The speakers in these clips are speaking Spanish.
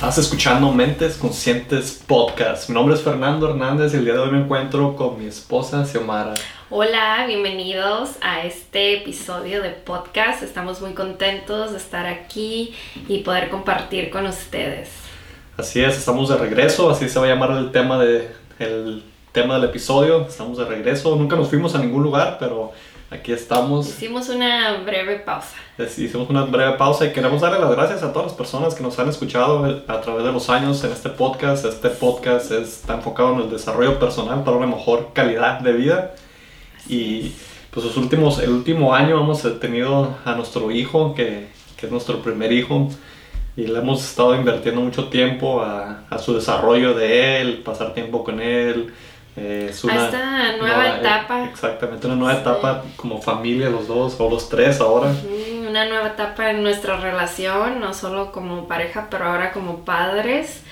Estás escuchando Mentes Conscientes Podcast. Mi nombre es Fernando Hernández y el día de hoy me encuentro con mi esposa Xiomara. Hola, bienvenidos a este episodio de podcast. Estamos muy contentos de estar aquí y poder compartir con ustedes. Así es, estamos de regreso, así se va a llamar el tema, de, el tema del episodio. Estamos de regreso, nunca nos fuimos a ningún lugar, pero Aquí estamos. Hicimos una breve pausa. Hicimos una breve pausa y queremos darle las gracias a todas las personas que nos han escuchado a través de los años en este podcast. Este podcast está enfocado en el desarrollo personal para una mejor calidad de vida. y pues los últimos, el último año hemos tenido a nuestro hijo, que, que, es nuestro primer hijo, y le hemos estado invirtiendo mucho tiempo a, a su desarrollo de él, pasar tiempo con él eh, es una esta nueva, etapa. Exactamente, una nueva etapa como familia los dos o los tres ahora. una nueva etapa en nuestra relación, no solo como pareja, pero ahora como padres.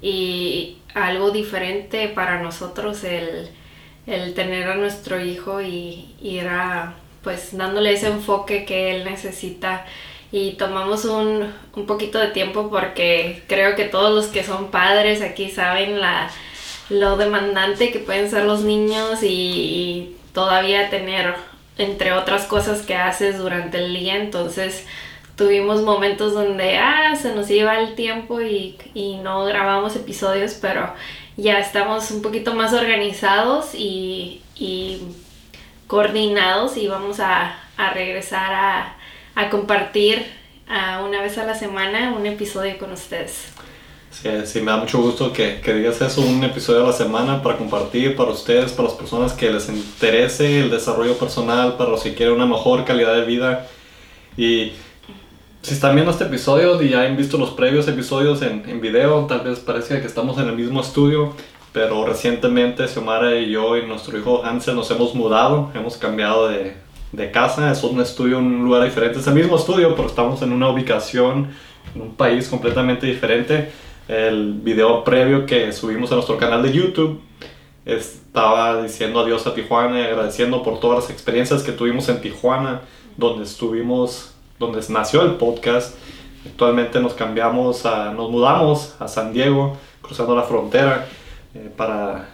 Y algo diferente para nosotros el, el tener a nuestro hijo y, y ir a, pues dándole ese enfoque que él necesita y tomamos un, un, poquito de tiempo porque creo que todos los que son padres aquí saben la, lo demandante que pueden ser los niños y, todavía tener, entre otras cosas que haces durante el día, entonces tuvimos momentos donde, ah, se nos iba el tiempo y, no grabamos episodios, pero ya estamos un poquito más organizados y, coordinados y vamos a, regresar a, a compartir una vez a la semana un episodio con ustedes. Sí, sí, me da mucho gusto que, que, digas eso, un episodio a la semana para compartir para ustedes, para las personas que les interese el desarrollo personal, para los que quieren una mejor calidad de vida. Y si están viendo este episodio y ya han visto los previos episodios en, en video, tal vez parezca que estamos en el mismo estudio, pero recientemente Xiomara y yo y nuestro hijo Hansel nos hemos mudado, hemos cambiado de, de casa, es un estudio un lugar diferente, es el mismo estudio, pero estamos en una ubicación, en un país completamente diferente el video previo que subimos a nuestro canal de YouTube estaba diciendo adiós a Tijuana y agradeciendo por todas las experiencias que tuvimos en Tijuana, donde estuvimos, donde nació el podcast. Actualmente nos cambiamos, a, nos mudamos a San Diego, cruzando la frontera, eh, para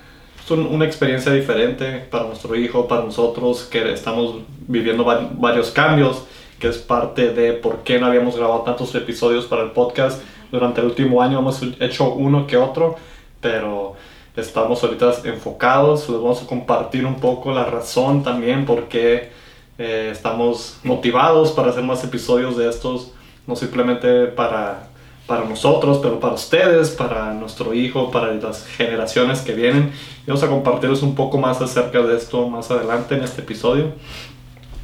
es una experiencia diferente para nuestro hijo, para nosotros, que estamos viviendo varios cambios, que es parte de por qué no habíamos grabado tantos episodios para el podcast durante el último año hemos hecho uno que otro, pero estamos ahorita enfocados, les vamos a compartir un poco la razón también por qué eh, estamos motivados para hacer más episodios de estos, no simplemente para, para nosotros, pero para ustedes, para nuestro hijo, para las generaciones que vienen. Y vamos a compartirles un poco más acerca de esto más adelante en este episodio.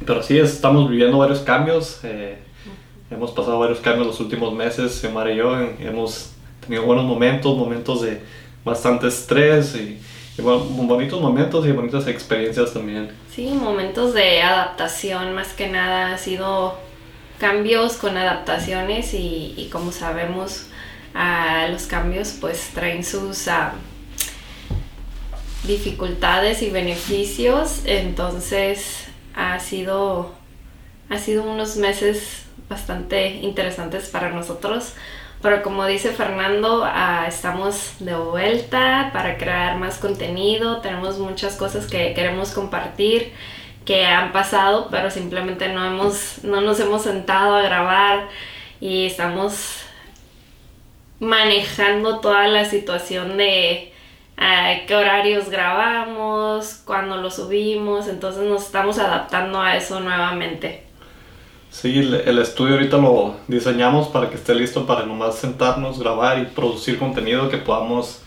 Pero sí, estamos viviendo varios cambios. Eh, Hemos pasado varios cambios los últimos meses, Semara y yo. Hemos tenido buenos momentos, momentos de bastante estrés y, bonitos momentos y bonitas experiencias también. Sí, momentos de adaptación más que nada. Ha sido cambios con adaptaciones y, como sabemos, los cambios pues traen sus ah, dificultades y beneficios. Entonces ha sido, ha sido unos meses bastante interesantes para nosotros. Pero como dice Fernando, ah, estamos de vuelta para crear más contenido. Tenemos muchas cosas que queremos compartir que han pasado, pero simplemente no, hemos, no nos hemos sentado a grabar y estamos manejando toda la situación de ah, qué horarios grabamos, cuándo lo subimos, entonces nos estamos adaptando a eso nuevamente. Sí, el, estudio ahorita lo diseñamos para que esté listo para nomás sentarnos, grabar y producir contenido que podamos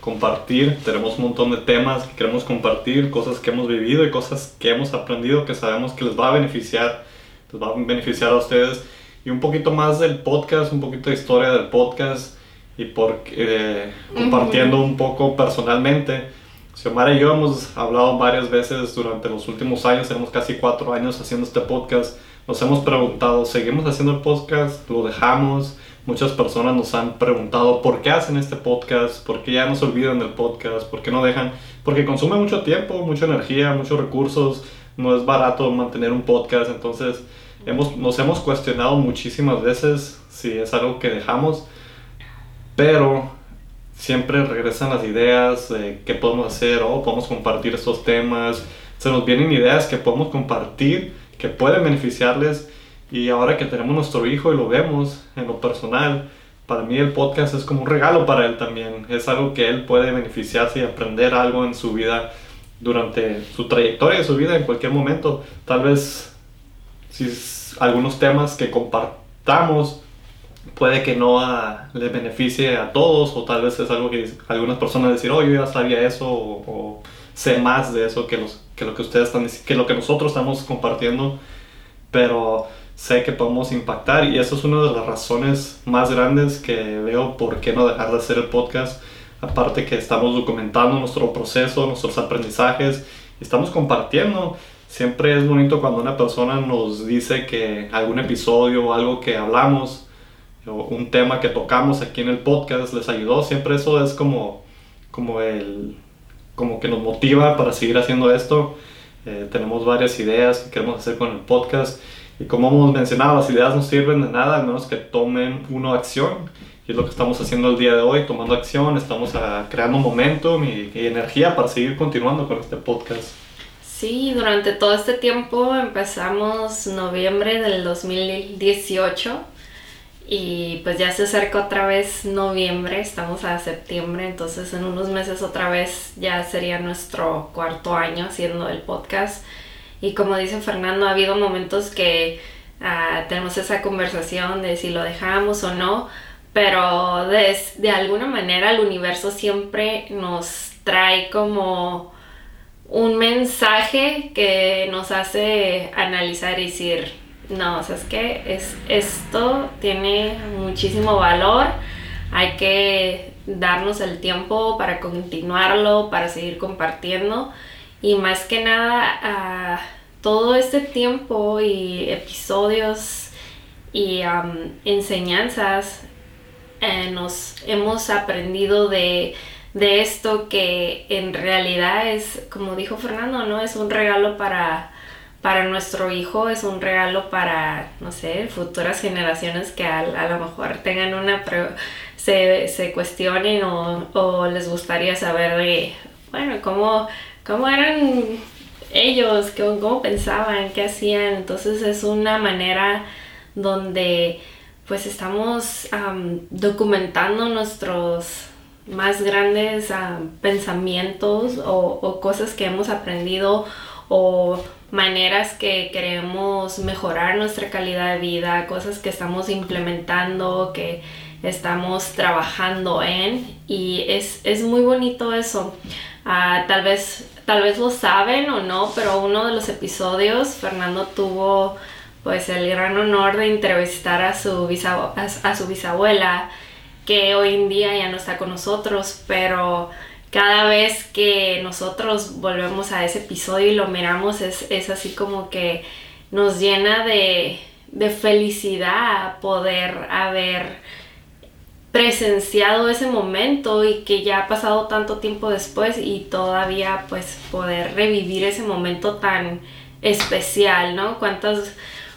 compartir. Tenemos un montón de temas que queremos compartir, cosas que hemos vivido y cosas que hemos aprendido que sabemos que les va a beneficiar, les va a beneficiar a ustedes. Y un poquito más del podcast, un poquito de historia del podcast y por, eh, compartiendo un poco personalmente. Xiomara y yo hemos hablado varias veces durante los últimos años, tenemos casi cuatro años haciendo este podcast nos hemos preguntado, ¿seguimos haciendo el podcast? ¿Lo dejamos? Muchas personas nos han preguntado por qué hacen este podcast, por qué ya no se olvidan del podcast, por qué no dejan, porque consume mucho tiempo, mucha energía, muchos recursos, no es barato mantener un podcast, entonces hemos, nos hemos cuestionado muchísimas veces si es algo que dejamos. pero siempre regresan las ideas de qué podemos hacer o podemos compartir estos temas. Se nos vienen ideas que podemos compartir, que pueden beneficiarles y ahora que tenemos nuestro hijo y lo vemos en lo personal, para mí el podcast es como un regalo para él también. Es algo que él puede beneficiarse y aprender algo en su vida durante su trayectoria de su vida en cualquier momento. Tal vez si algunos temas que compartamos puede que no le beneficie a todos o tal vez es algo que algunas personas decir, oh, yo ya sabía eso sé más de eso que, los, que lo que ustedes están que lo que nosotros estamos compartiendo. Pero sé que podemos impactar y eso es una de las razones más grandes que veo por qué no dejar de hacer el podcast. Aparte que estamos documentando nuestro proceso, nuestros aprendizajes estamos compartiendo. Siempre es bonito cuando una persona nos dice que algún episodio o algo que hablamos o un tema que tocamos aquí en el podcast les ayudó. Siempre eso es como, como, el, como que nos motiva para seguir haciendo esto. Eh, tenemos varias ideas que queremos hacer con el podcast y como hemos mencionado, las ideas no sirven de nada al menos que tomen una acción. Y es lo que estamos haciendo el día de hoy, tomando acción, estamos ah, creando momentum y, y energía para seguir continuando con este podcast. Sí, durante todo este tiempo empezamos noviembre del 2018 y pues ya se acerca otra vez noviembre, estamos a septiembre, entonces en unos meses otra vez ya sería nuestro cuarto año haciendo el podcast. Y como dice Fernando, ha habido momentos que ah, tenemos esa conversación de si lo dejamos o no, pero de, de alguna manera el universo siempre nos trae como un mensaje que nos hace analizar y decir, no, o sea, es que es, esto tiene muchísimo valor, hay que darnos el tiempo para continuarlo, para seguir compartiendo y más que nada, todo este tiempo y episodios y enseñanzas eh, nos hemos aprendido de, esto que en realidad es, como dijo Fernando, ¿no? Es un regalo para, para nuestro hijo, es un regalo para, no sé, futuras generaciones que a, lo mejor tengan una, se, se cuestionen o, o les gustaría saber de, bueno, cómo cómo eran ellos, cómo, pensaban, qué hacían. Entonces es una manera donde pues estamos documentando nuestros más grandes pensamientos o, cosas que hemos aprendido o maneras que queremos mejorar nuestra calidad de vida, cosas que estamos implementando, que estamos trabajando en y es, es muy bonito eso. Ah, tal vez tal vez lo saben o no, pero uno de los episodios Fernando tuvo pues el gran honor de entrevistar a su, a, su bisabuela, que hoy en día ya no está con nosotros, pero cada vez que nosotros volvemos a ese episodio y lo miramos es, es así como que nos llena de, de felicidad poder haber presenciado ese momento y que ya ha pasado tanto tiempo después y todavía pues poder revivir ese momento tan especial, ¿no? ¿Cuántos,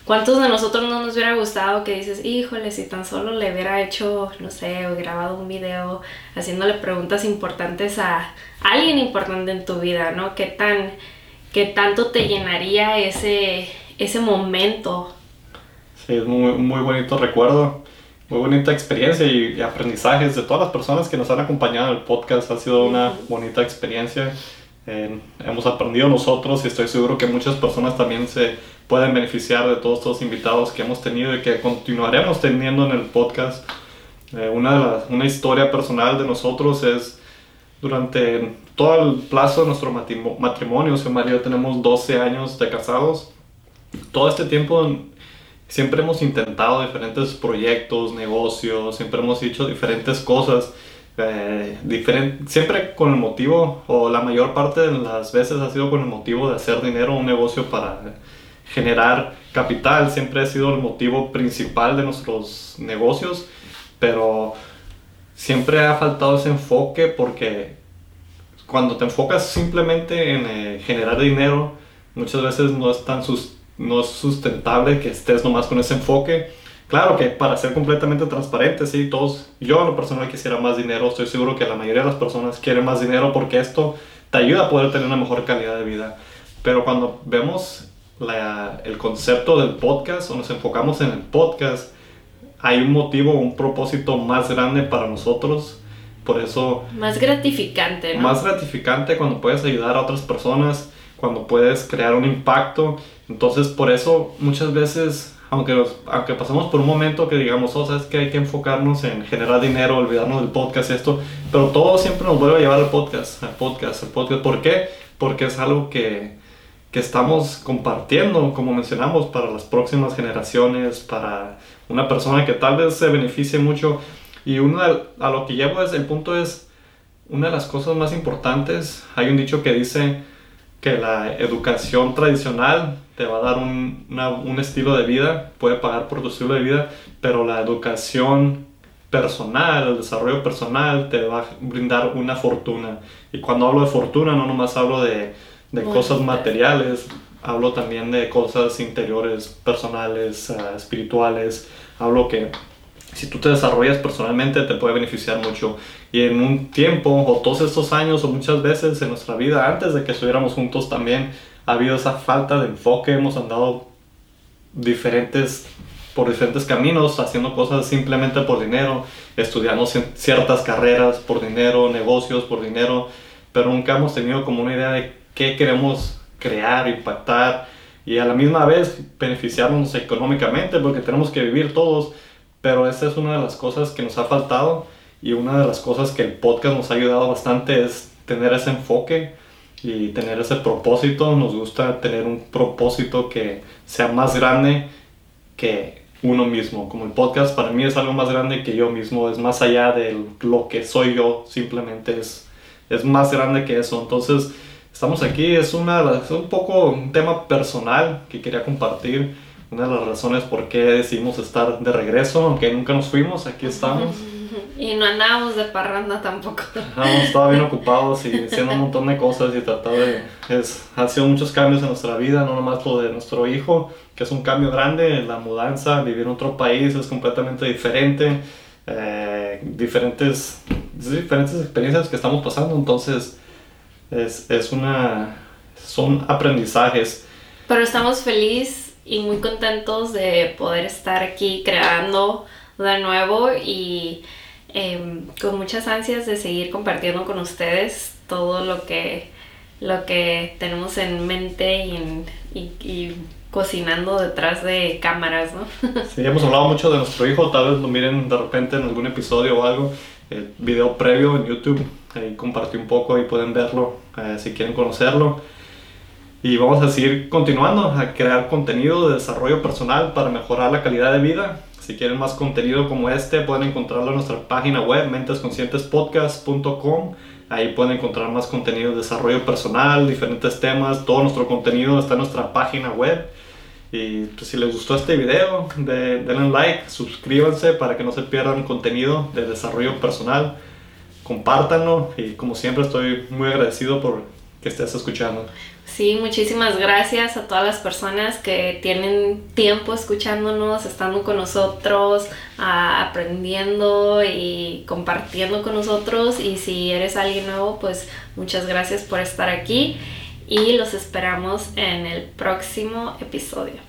cuántos de nosotros no nos hubiera gustado que dices, híjole, si tan solo le hubiera hecho, no sé, o grabado un video haciéndole preguntas importantes a alguien importante en tu vida, ¿no? ¿Qué tan, qué tanto te llenaría ese, ese momento? Sí, es muy, muy bonito recuerdo muy bonita experiencia y, aprendizajes de todas las personas que nos han acompañado en el podcast. Ha sido una bonita experiencia. hemos aprendido nosotros y estoy seguro que muchas personas también se pueden beneficiar de todos estos invitados que hemos tenido y que continuaremos teniendo en el podcast. Eh, una, una historia personal de nosotros es durante todo el plazo de nuestro matrimonio, o María tenemos 12 años de casados. Todo este tiempo siempre hemos intentado diferentes proyectos, negocios, siempre hemos hecho diferentes cosas, eh, siempre con el motivo, o la mayor parte de las veces ha sido con el motivo de hacer dinero, un negocio para generar capital, siempre ha sido el motivo principal de nuestros negocios, pero siempre ha faltado ese enfoque porque cuando te enfocas simplemente en eh, generar dinero, muchas veces no es tan sus no es sustentable que estés nomás con ese enfoque. Claro que para ser completamente transparente, sí, todos, yo en lo personal quisiera más dinero, estoy seguro que la mayoría de las personas quieren más dinero porque esto te ayuda a poder tener una mejor calidad de vida. Pero cuando vemos la, el concepto del podcast o nos enfocamos en el podcast, hay un motivo, un propósito más grande para nosotros. Por eso... Más gratificante, ¿no? Más gratificante cuando puedes ayudar a otras personas, cuando puedes crear un impacto. Entonces, por eso muchas veces aunque, aunque pasamos por un momento que digamos, oh, sabes que hay que enfocarnos en generar dinero, olvidarnos del podcast y esto, pero todo siempre nos vuelve a llevar al podcast, al podcast, al podcast. ¿Por qué? Porque es algo que, que estamos compartiendo, como mencionamos, para las próximas generaciones, para una persona que tal vez se beneficie mucho. Y una, a lo que llevo es, el punto es, una de las cosas más importantes, hay un dicho que dice que la educación tradicional te va a dar un, un, estilo de vida, puede pagar por tu estilo de vida, pero la educación personal, el desarrollo personal te va a brindar una fortuna. Y cuando hablo de fortuna, no nomás hablo de, de cosas materiales, hablo también de cosas interiores, personales, uh, espirituales. Hablo que si tú te desarrollas personalmente te puede beneficiar mucho. Y en un tiempo, o todos estos años, o muchas veces en nuestra vida, antes de que estuviéramos juntos también, ha habido esa falta de enfoque, hemos andado diferentes por diferentes caminos, haciendo cosas simplemente por dinero, estudiando ciertas carreras por dinero, negocios por dinero, pero nunca hemos tenido como una idea de qué queremos crear, impactar y a la misma vez beneficiarnos económicamente porque tenemos que vivir todos, pero esa es una de las cosas que nos ha faltado y una de las cosas que el podcast nos ha ayudado bastante es tener ese enfoque y tener ese propósito. Nos gusta tener un propósito que sea más grande que uno mismo. Como el podcast para mí es algo más grande que yo mismo, es más allá de lo que soy yo, simplemente es, es más grande que eso. Entonces, estamos aquí, es, una, es un poco un tema personal que quería compartir. Una de las razones por qué decidimos estar de regreso, aunque nunca nos fuimos, aquí estamos. Y no andábamos de parranda tampoco. Hemos estado bien ocupados y haciendo un montón de cosas y tratando de... Es, ha sido muchos cambios en nuestra vida, no nomás lo de nuestro hijo, que es un cambio grande, la mudanza, vivir en otro país es completamente diferente, eh, diferentes, diferentes experiencias que estamos pasando, entonces es, es una... son aprendizajes. Pero estamos felices y muy contentos de poder estar aquí creando de nuevo y Em, con muchas ansias de seguir compartiendo con ustedes todo lo que, lo que tenemos en mente y, cocinando detrás de cámaras, ¿no? sí, hemos hablado mucho de nuestro hijo, tal vez lo miren de repente en algún episodio o algo, el video previo en YouTube, ahí compartí un poco y pueden verlo eh, si quieren conocerlo. Y vamos a seguir continuando a crear contenido de desarrollo personal para mejorar la calidad de vida si quieren más contenido como este, pueden encontrarlo en nuestra página web, mentesconscientespodcast.com. Ahí pueden encontrar más contenido de desarrollo personal, diferentes temas. Todo nuestro contenido está en nuestra página web. Y pues, si les gustó este video, de, denle like, suscríbanse para que no se pierdan contenido de desarrollo personal. Compártanlo y como siempre estoy muy agradecido por que estés escuchando. Sí, muchísimas gracias a todas las personas que tienen tiempo escuchándonos, estando con nosotros, aprendiendo y compartiendo con nosotros. Y si eres alguien nuevo, pues muchas gracias por estar aquí y los esperamos en el próximo episodio.